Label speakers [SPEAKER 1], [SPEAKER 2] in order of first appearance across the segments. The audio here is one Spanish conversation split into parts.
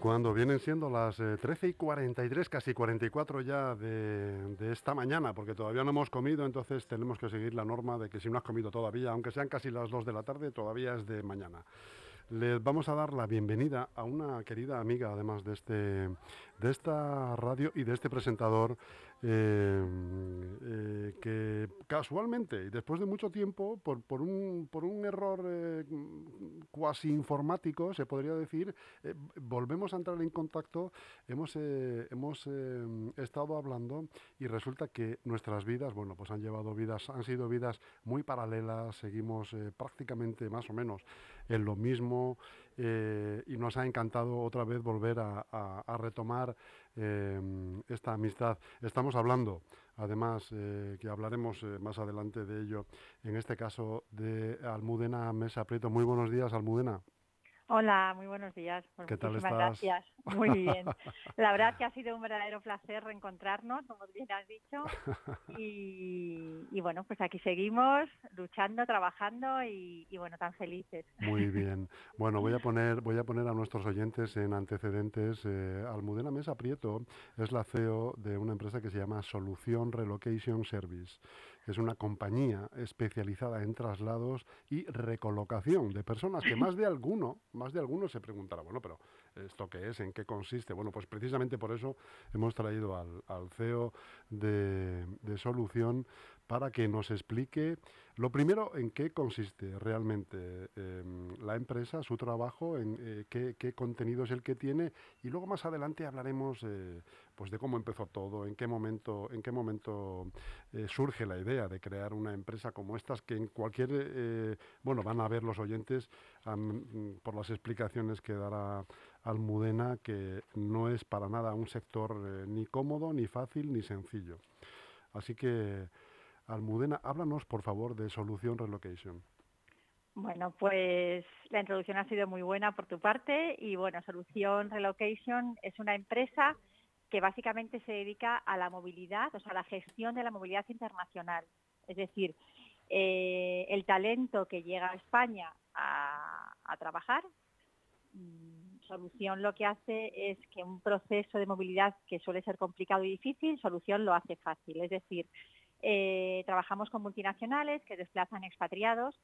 [SPEAKER 1] cuando vienen siendo las 13 eh, y 43, casi 44 ya de, de, esta mañana, porque todavía no hemos comido, entonces tenemos que seguir la norma de que si no has comido todavía, aunque sean casi las 2 de la tarde, todavía es de mañana. Les vamos a dar la bienvenida a una querida amiga, además de, este, de esta radio y de este presentador, eh, eh, que casualmente y después de mucho tiempo, por, por, un, por un, error eh, cuasi informático, se podría decir, volvemos a entrar en contacto, hemos, hemos estado hablando y resulta que nuestras vidas, bueno, pues han llevado vidas, han sido vidas muy paralelas, seguimos prácticamente más o menos en lo mismo y nos ha encantado otra vez volver a retomar Em, esta amistad. Estamos hablando, además, eh, que hablaremos eh, más adelante de ello, en este caso de Almudena Mesa Prieto. Muy buenos días, Almudena.
[SPEAKER 2] Hola, muy buenos días.
[SPEAKER 1] Pues ¿Qué tal estás?
[SPEAKER 2] gracias. Muy bien. La verdad que ha sido un verdadero placer reencontrarnos, como bien has dicho. Y, bueno, pues aquí seguimos luchando, trabajando y, bueno, tan felices.
[SPEAKER 1] Muy bien. Bueno, voy a poner, voy a poner a nuestros oyentes en antecedentes. Eh, Almudena Mesa Prieto es la CEO de una empresa que se llama Solución Relocation Service es una compañía especializada en traslados y recolocación de personas que más de alguno, más de se preguntará, bueno, pero ¿esto qué es? ¿En qué consiste? Bueno, pues precisamente por eso hemos traído al, CEO de Solución para que nos explique lo primero en qué consiste realmente em, la empresa, su trabajo, en eh, qué, contenido es el que tiene y luego más adelante hablaremos eh, pues de cómo empezó todo, en qué momento, en qué momento eh, surge la idea de crear una empresa como estas que en cualquier bueno van a ver los oyentes por las explicaciones que dará Almudena que no es para nada un sector ni cómodo, ni fácil, ni sencillo. Así que Almudena, háblanos por favor de Solución Relocation.
[SPEAKER 2] Bueno, pues la introducción ha sido muy buena por tu parte y bueno, Solución Relocation es una empresa que básicamente se dedica a la movilidad, o sea, a la gestión de la movilidad internacional. Es decir, eh, el talento que llega a España a, trabajar, mm, Solución lo que hace es que un proceso de movilidad que suele ser complicado y difícil, Solución lo hace fácil. Es decir, eh, trabajamos con multinacionales que desplazan expatriados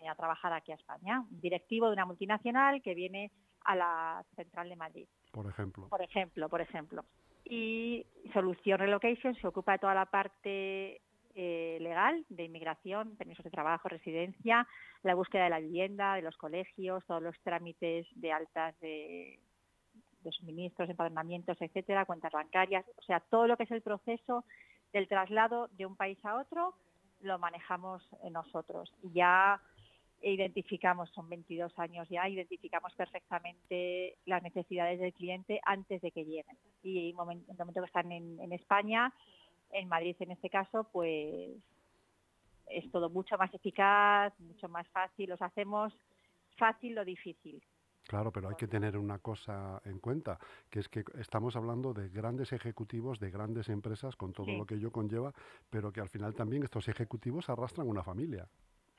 [SPEAKER 2] eh, a trabajar aquí a España. Un directivo de una multinacional que viene a la central de Madrid.
[SPEAKER 1] Por ejemplo.
[SPEAKER 2] Por ejemplo, por ejemplo. Y Solución Relocation se ocupa de toda la parte eh, legal de inmigración, permisos de trabajo, residencia, la búsqueda de la vivienda, de los colegios, todos los trámites de altas de, de suministros, empadronamientos, etcétera, cuentas bancarias, o sea, todo lo que es el proceso del traslado de un país a otro lo manejamos nosotros. Ya identificamos, son 22 años ya, identificamos perfectamente las necesidades del cliente antes de que lleguen. Y en el momento que están en, España, en Madrid en este caso, pues es todo mucho más eficaz, mucho más fácil. Los hacemos fácil lo difícil.
[SPEAKER 1] Claro, pero hay que tener una cosa en cuenta, que es que estamos hablando de grandes ejecutivos, de grandes empresas, con todo lo que ello conlleva, pero que al final también estos ejecutivos arrastran una familia.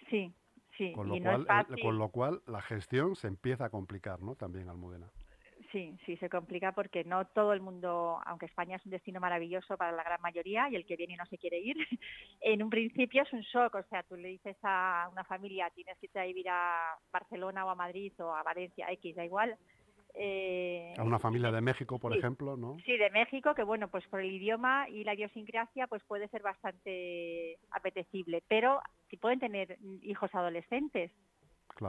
[SPEAKER 2] Sí, sí.
[SPEAKER 1] Con lo, cual, con lo cual la gestión se empieza a complicar, ¿no? También, Almudena.
[SPEAKER 2] Sí, sí, se complica porque no todo el mundo, aunque España es un destino maravilloso para la gran mayoría y el que viene no se quiere ir, en un principio es un shock. O sea, tú le dices a una familia, tienes que irte a vivir a Barcelona o a Madrid o a Valencia, X, da igual.
[SPEAKER 1] Eh, a una familia de México, por ejemplo, ¿no?
[SPEAKER 2] Sí, de México, que bueno, pues por el idioma y la idiosincrasia, pues puede ser bastante apetecible. Pero si pueden tener hijos adolescentes,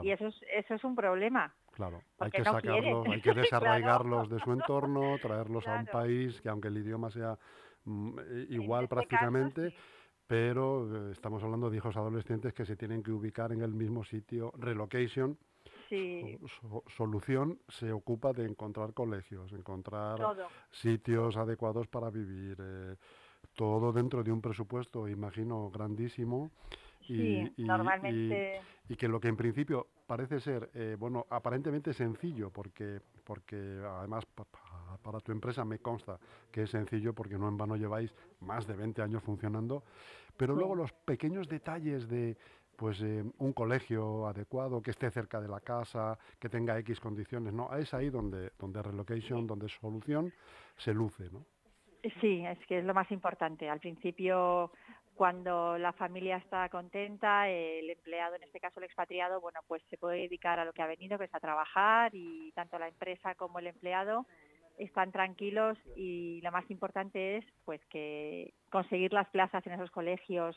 [SPEAKER 2] y eso es, eso es un problema.
[SPEAKER 1] Claro, hay que sacarlos, hay que desarraigarlos de su entorno, traerlos a un país que aunque el idioma sea mm, igual este prácticamente, pero eh, estamos hablando de hijos adolescentes que se tienen que ubicar en el mismo sitio. Relocation, solución, se ocupa de encontrar colegios, encontrar sitios adecuados para vivir, eh, todo dentro de un presupuesto, imagino, grandísimo
[SPEAKER 2] y, normalmente...
[SPEAKER 1] y, que lo que en principio parece ser, eh, bueno, aparentemente sencillo, porque, porque además para tu empresa me consta que es sencillo porque no en vano lleváis más de 20 años funcionando, pero luego los pequeños detalles de, pues eh, un colegio adecuado, que esté cerca de la casa, que tenga X condiciones, ¿no? Es ahí donde, donde relocation, donde solución se luce, ¿no?
[SPEAKER 2] Sí, es que es lo más importante. Al principio, cuando la familia está contenta, el empleado, en este caso el expatriado, bueno, pues se puede dedicar a lo que ha venido, que es a trabajar y tanto la empresa como el empleado están tranquilos y lo más importante es pues que conseguir las plazas en esos colegios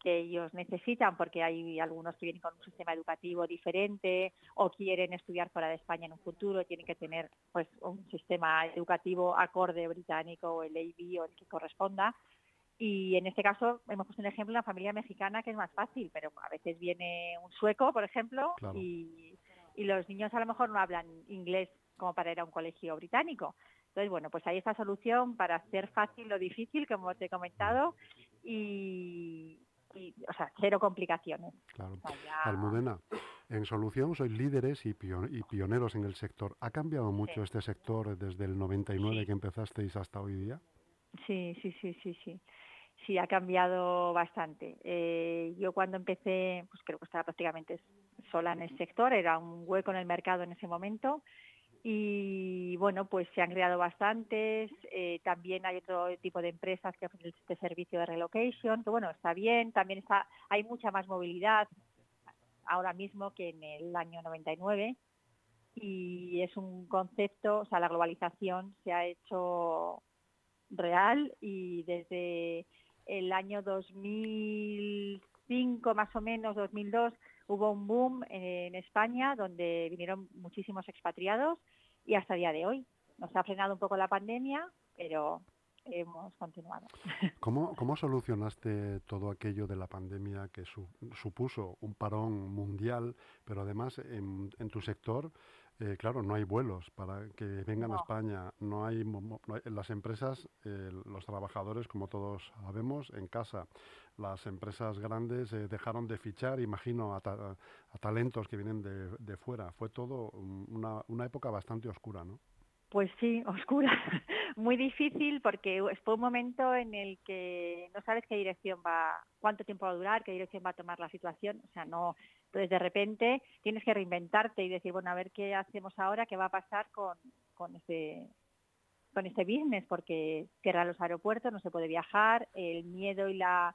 [SPEAKER 2] que ellos necesitan porque hay algunos que vienen con un sistema educativo diferente o quieren estudiar fuera de España en un futuro, tienen que tener pues un sistema educativo acorde británico o el AB o el que corresponda. Y en este caso hemos puesto un ejemplo una familia mexicana que es más fácil, pero a veces viene un sueco, por ejemplo, y, y los niños a lo mejor no hablan inglés como para ir a un colegio británico. Entonces, bueno, pues hay esta solución para hacer fácil lo difícil, como te he comentado, y, o sea, cero complicaciones.
[SPEAKER 1] Claro. Almudena, en Solución sois líderes y, pioneros en el sector. ¿Ha cambiado mucho este sector desde el 99 que empezasteis hasta hoy día?
[SPEAKER 2] Sí, sí, sí, sí, sí. Sí, ha cambiado bastante. Eh, yo cuando empecé, pues creo que estaba prácticamente sola en el sector, era un hueco en el mercado en ese momento y bueno, pues se han creado bastantes. Eh, también hay otro tipo de empresas que ofrecen este servicio de relocation, que bueno, está bien. También está, hay mucha más movilidad ahora mismo que en el año 99 y es un concepto, o sea, la globalización se ha hecho real y desde el año 2005 más o menos, 2002, hubo un boom en España donde vinieron muchísimos expatriados y hasta el día de hoy. Nos ha frenado un poco la pandemia, pero hemos continuado.
[SPEAKER 1] ¿Cómo, cómo solucionaste todo aquello de la pandemia que supuso un parón mundial, pero además en, tu sector, eh, claro, no hay vuelos para que vengan a España, no hay, las empresas, eh, los trabajadores, como todos sabemos, en casa. Las empresas grandes eh, dejaron de fichar, imagino, a, talentos que vienen de, fuera. Fue todo una, una, época bastante oscura, ¿no?
[SPEAKER 2] Pues sí, oscura, muy difícil porque fue un momento en el que no sabes qué dirección va, cuánto tiempo va a durar, qué dirección va a tomar la situación, o sea, no, entonces de repente tienes que reinventarte y decir, bueno, a ver qué hacemos ahora, qué va a pasar con, con este con este business, porque cierran los aeropuertos, no se puede viajar, el miedo y la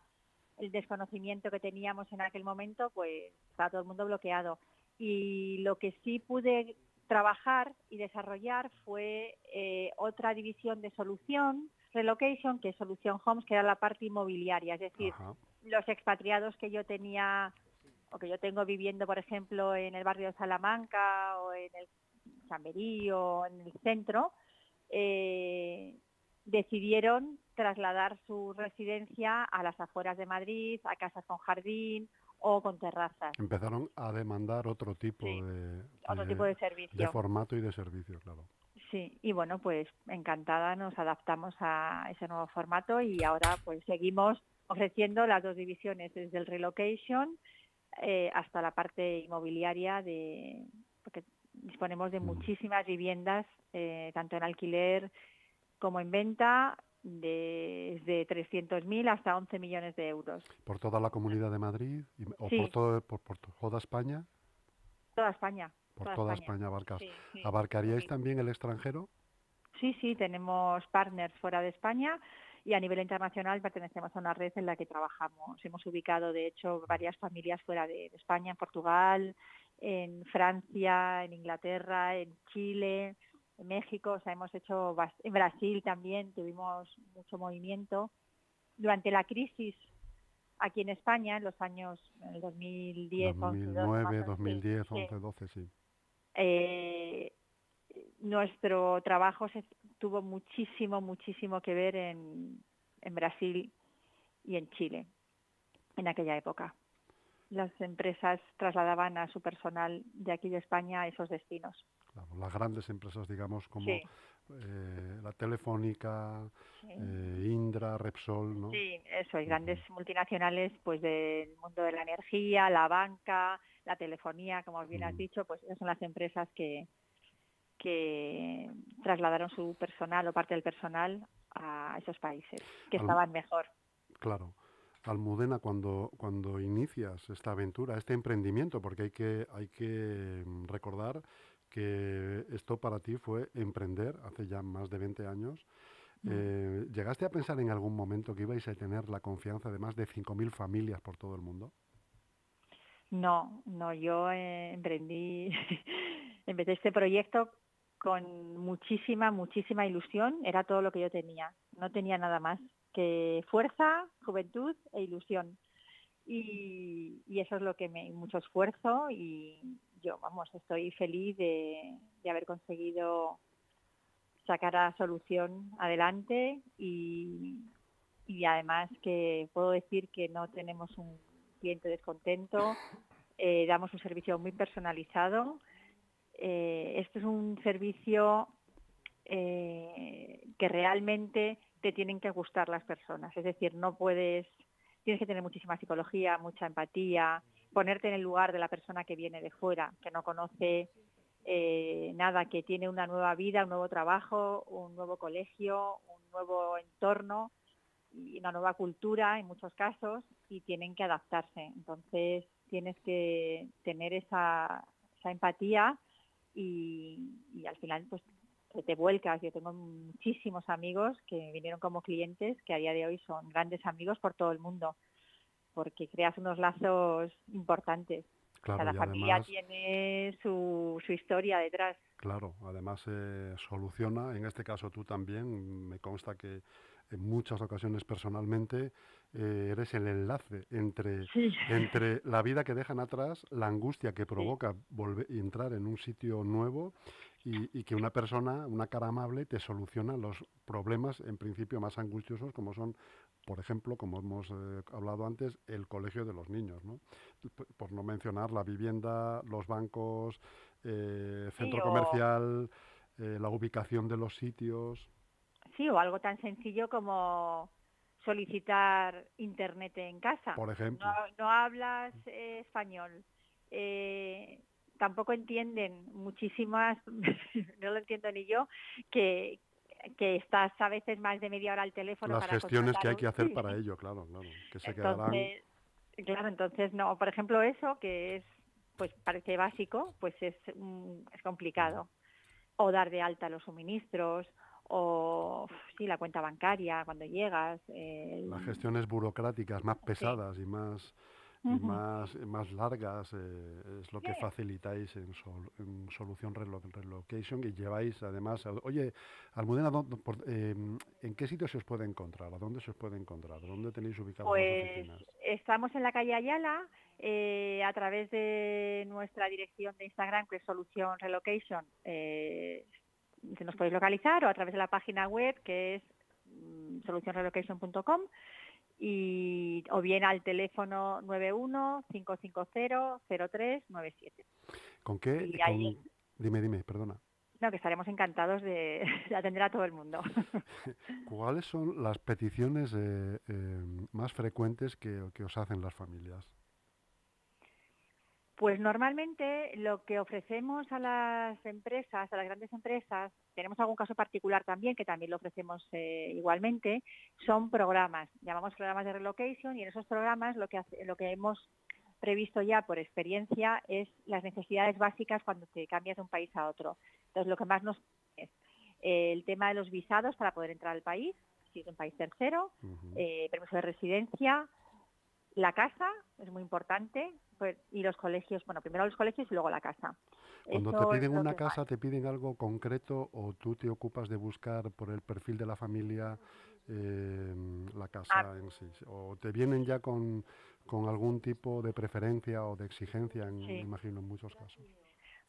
[SPEAKER 2] el desconocimiento que teníamos en aquel momento, pues está todo el mundo bloqueado. Y lo que sí pude trabajar y desarrollar fue eh, otra división de solución, relocation, que es Solución Homes, que era la parte inmobiliaria, es decir, los expatriados que yo tenía o que yo tengo viviendo, por ejemplo, en el barrio de Salamanca o en el Chamberí o en el centro, eh, decidieron trasladar su residencia a las afueras de Madrid, a casas con jardín o con terrazas.
[SPEAKER 1] Empezaron a demandar otro tipo de,
[SPEAKER 2] otro tipo de servicio.
[SPEAKER 1] De formato y de servicio, claro.
[SPEAKER 2] Sí, y bueno, pues encantada nos adaptamos a ese nuevo formato y ahora pues seguimos ofreciendo las dos divisiones, desde el relocation eh, hasta la parte inmobiliaria de porque disponemos de muchísimas viviendas, eh, tanto en alquiler como en venta desde 300.000 hasta 11 millones de euros.
[SPEAKER 1] ¿Por toda la Comunidad de Madrid o por, todo, por, toda España?
[SPEAKER 2] Toda España.
[SPEAKER 1] Por toda, España, abarcas. ¿Abarcaríais también el extranjero?
[SPEAKER 2] Sí, sí, tenemos partners fuera de España y a nivel internacional pertenecemos a una red en la que trabajamos. Hemos ubicado, de hecho, varias familias fuera de España, en Portugal, en Francia, en Inglaterra, en Chile, en México, o sea, hemos hecho, en Brasil también tuvimos mucho movimiento. Durante la crisis aquí en España, en los años, en el 2010,
[SPEAKER 1] 2009, 2010, 11, 12, sí.
[SPEAKER 2] Eh, nuestro trabajo se, tuvo muchísimo, muchísimo que ver en, en Brasil y en Chile en aquella época. Las empresas trasladaban a su personal de aquí de España a esos destinos.
[SPEAKER 1] Las grandes empresas, digamos, como eh, la Telefónica, eh, Indra, Repsol, ¿no?
[SPEAKER 2] Sí, eso, hay grandes multinacionales pues del mundo de la energía, la banca, la telefonía, como bien has dicho, pues esas son las empresas que, que trasladaron su personal o parte del personal a esos países que estaban mejor.
[SPEAKER 1] Claro. Almudena, cuando, cuando inicias esta aventura, este emprendimiento, porque hay que, hay que mm, recordar que esto para ti fue emprender hace ya más de 20 años. Mm. Eh, ¿Llegaste a pensar en algún momento que ibais a tener la confianza de más de 5.000 familias por todo el mundo?
[SPEAKER 2] No, no, yo eh, emprendí, empecé este proyecto con muchísima, muchísima ilusión, era todo lo que yo tenía, no tenía nada más que fuerza, juventud e ilusión. Y, eso es lo que me, mucho esfuerzo y yo, vamos, estoy feliz de, haber conseguido sacar la solución adelante y, y además que puedo decir que no tenemos un cliente descontento, eh, damos un servicio muy personalizado. Eh, esto es un servicio eh, que realmente te tienen que gustar las personas, es decir, no puedes, tienes que tener muchísima psicología, mucha empatía, ponerte en el lugar de la persona que viene de fuera, que no conoce nada, que tiene una nueva vida, un nuevo trabajo, un nuevo colegio, un nuevo entorno y una nueva cultura en muchos casos y tienen que adaptarse. Entonces tienes que tener esa empatía y, al final pues te vuelcas. Yo tengo muchísimos amigos que vinieron como clientes que a día de hoy son grandes amigos por todo el mundo porque creas unos lazos importantes. Cada familia tiene su, su, historia detrás.
[SPEAKER 1] Claro, además se soluciona, en este caso tú también, me consta que en muchas ocasiones personalmente eh, eres el enlace entre, entre la vida que dejan atrás, la angustia que provoca volver, entrar en un sitio nuevo y, que una persona, una cara amable, te soluciona los problemas en principio más angustiosos como son, por ejemplo, como hemos eh, hablado antes, el colegio de los niños, ¿no? por no mencionar la vivienda, los bancos, eh, centro comercial, la ubicación de los sitios.
[SPEAKER 2] Sí, o algo tan sencillo como solicitar internet en casa.
[SPEAKER 1] Por ejemplo.
[SPEAKER 2] No, hablas eh, español. Eh, tampoco entienden muchísimas, no lo entiendo ni yo, que, que estás a veces más de media hora al teléfono.
[SPEAKER 1] Las gestiones que hay que hacer para ello, claro, claro. Que se entonces,
[SPEAKER 2] Claro, entonces no, por ejemplo eso que es, pues parece básico, pues es, es complicado. O dar de alta los suministros, o sí, la cuenta bancaria cuando llegas.
[SPEAKER 1] Las gestiones burocráticas más pesadas y más más, más largas eh, es lo que facilitáis en, Solución Relocation y lleváis además, oye, Almudena, em, ¿en qué sitio se os puede encontrar? ¿A dónde se os puede encontrar? ¿Dónde tenéis ubicadas
[SPEAKER 2] pues,
[SPEAKER 1] las oficinas?
[SPEAKER 2] Estamos en la calle Ayala, eh, a través de nuestra dirección de Instagram, que es Solución Relocation, se nos podéis localizar o a través de la página web que es mm, solucionrelocation.com y o bien al teléfono 91 550 0397.
[SPEAKER 1] ¿Con qué? Dime, dime, perdona.
[SPEAKER 2] No, que estaremos encantados de, atender a todo el mundo.
[SPEAKER 1] ¿Cuáles son las peticiones eh, eh, más frecuentes que os hacen las familias?
[SPEAKER 2] Pues normalmente lo que ofrecemos a las empresas, a las grandes empresas, tenemos algún caso particular también, que también lo ofrecemos eh, igualmente, son programas, llamamos programas de relocation y en esos programas lo que, lo que hemos previsto ya por experiencia es las necesidades básicas cuando te cambias de un país a otro. Entonces lo que más nos es el tema de los visados para poder entrar al país, si es un país tercero, eh, permiso de residencia, la casa es muy importante pues, y los colegios, bueno, primero los colegios y luego la casa.
[SPEAKER 1] Cuando te piden una casa, ¿te piden algo concreto o tú te ocupas de buscar por el perfil de la familia eh, la casa ah. en sí? ¿O te vienen ya con, algún tipo de preferencia o de exigencia, en, imagino, en muchos casos?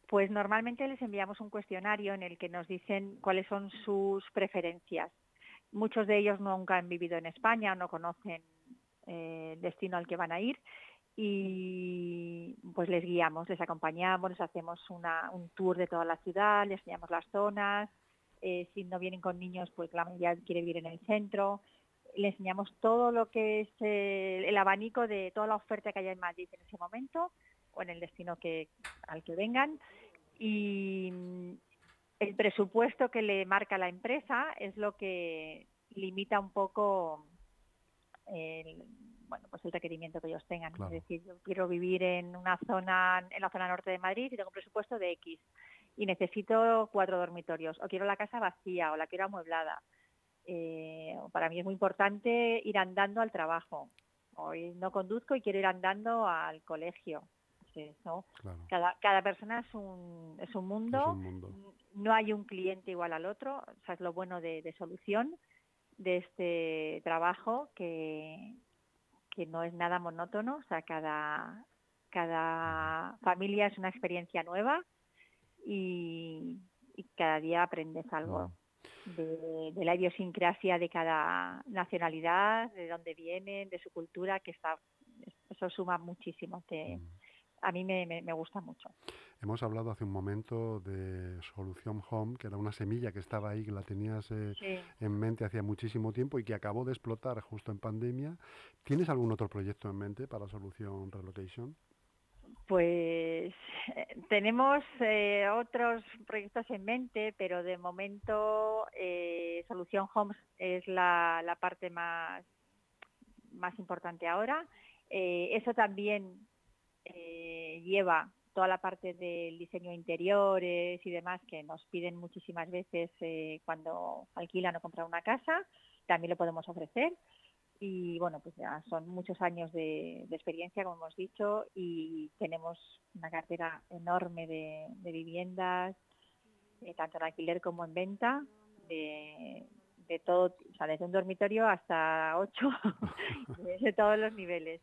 [SPEAKER 2] Pues normalmente les enviamos un cuestionario en el que nos dicen cuáles son sus preferencias. Muchos de ellos nunca han vivido en España, no conocen eh, destino al que van a ir y pues les guiamos, les acompañamos, les hacemos una, un tour de toda la ciudad, les enseñamos las zonas, eh, si no vienen con niños pues la quiere vivir en el centro, les enseñamos todo lo que es el, abanico de toda la oferta que haya en Madrid en ese momento o en el destino que, al que vengan. Y el presupuesto que le marca la empresa es lo que limita un poco bueno, pues el requerimiento que ellos tengan. Es decir, yo quiero vivir en una zona, en la zona norte de Madrid y tengo un presupuesto de X y necesito cuatro dormitorios o quiero la casa vacía o la quiero amueblada. Eh, para mí es muy importante ir andando al trabajo. Hoy no conduzco y quiero ir andando al colegio. cada, cada persona es un, es un mundo. No hay un cliente igual al otro. O sea, es lo bueno de solución de este trabajo que, que no es nada monótono, o sea, cada, cada familia es una experiencia nueva y, cada día aprendes algo de, la idiosincrasia de cada nacionalidad, de dónde vienen, de su cultura, que está, eso suma muchísimo. Te, a mí me, me, gusta mucho.
[SPEAKER 1] Hemos hablado hace un momento de Solución Home, que era una semilla que estaba ahí, que la tenías eh, en mente hacía muchísimo tiempo y que acabó de explotar justo en pandemia. ¿Tienes algún otro proyecto en mente para Solución Relocation?
[SPEAKER 2] Pues eh, tenemos eh, otros proyectos en mente, pero de momento Solución Homes es la, la, parte más, más importante ahora. eso también eh, lleva toda la parte del diseño de interiores y demás que nos piden muchísimas veces eh, cuando alquilan o compran una casa, también lo podemos ofrecer. Y bueno, pues ya son muchos años de, experiencia, como hemos dicho, y tenemos una cartera enorme de, viviendas, eh, tanto en alquiler como en venta, de, todo, o sea, desde un dormitorio hasta ocho, de todos los niveles.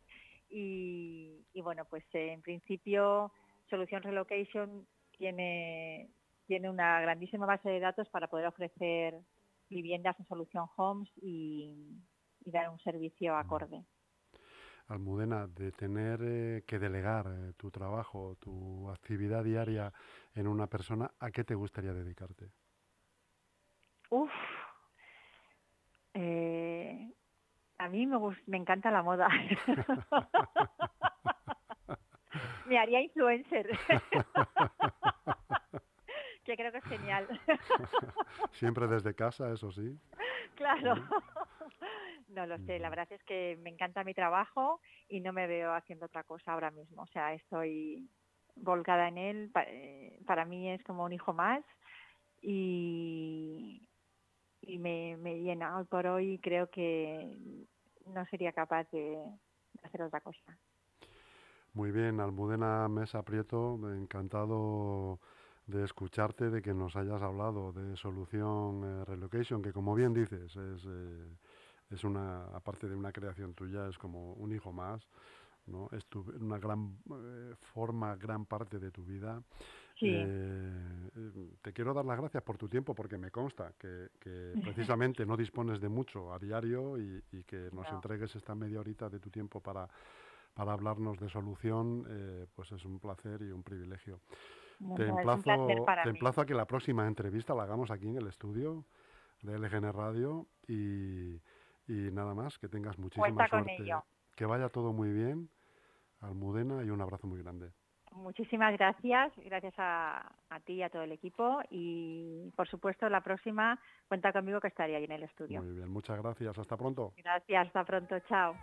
[SPEAKER 2] Y, bueno, pues eh, en principio Solución Relocation tiene, tiene una grandísima base de datos para poder ofrecer viviendas en Solución Homes y, dar un servicio acorde.
[SPEAKER 1] Almudena, de tener eh, que delegar eh, tu trabajo, tu actividad diaria en una persona, ¿a qué te gustaría dedicarte?
[SPEAKER 2] Uf, eh, a mí me, me encanta la moda. me haría influencer. que creo que es genial.
[SPEAKER 1] Siempre desde casa, eso sí.
[SPEAKER 2] Claro. No lo sé, la verdad es que me encanta mi trabajo y no me veo haciendo otra cosa ahora mismo. O sea, estoy volcada en él. Eh, para mí es como un hijo más y, y me, me llena. Hoy por hoy creo que no sería capaz de, hacer otra cosa.
[SPEAKER 1] Muy bien, Almudena Mesa Prieto, encantado de escucharte, de que nos hayas hablado de solución eh, relocation, que como bien dices, es, eh, es una, aparte de una creación tuya, es como un hijo más, ¿no? Es una gran eh, forma, gran parte de tu vida. Eh, te quiero dar las gracias por tu tiempo porque me consta que, precisamente no dispones de mucho a diario y, que nos entregues esta media horita de tu tiempo para, para hablarnos de solución, eh, pues es un placer y un privilegio. te, emplazo, te emplazo a que la próxima entrevista la hagamos aquí en el estudio de LGN Radio y, nada más, que tengas muchísima suerte. Que vaya todo muy bien, Almudena, y un abrazo muy grande.
[SPEAKER 2] Muchísimas gracias, gracias a, ti y a todo el equipo y por supuesto la próxima cuenta conmigo que estaría ahí en el estudio.
[SPEAKER 1] Muy bien, muchas gracias, hasta pronto.
[SPEAKER 2] Gracias, hasta pronto, chao.